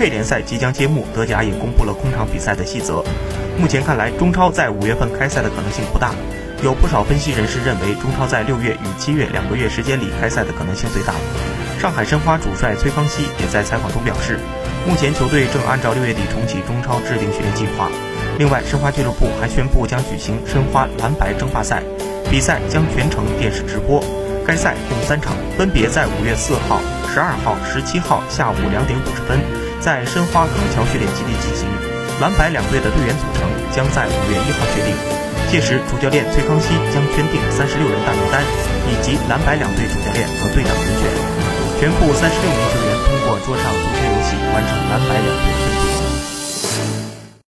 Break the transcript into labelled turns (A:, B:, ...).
A: K 联赛即将揭幕，德甲也公布了空场比赛的细则。目前看来，中超在五月份开赛的可能性不大。有不少分析人士认为，中超在六月与七月两个月时间里开赛的可能性最大。上海申花主帅崔康熙也在采访中表示，目前球队正按照六月底重启中超制定训练计划。另外，申花俱乐部还宣布将举行申花蓝白争霸赛，比赛将全程电视直播。该赛共三场，分别在五月四号、十二号、十七号下午两点五十分，在申花康桥训练基地进行。蓝白两队的队员组成将在五月一号确定，届时主教练崔康熙将圈定三十六人大名单，以及蓝白两队主教练和队长人选。全部三十六名球员通过桌上足球游戏完成蓝白。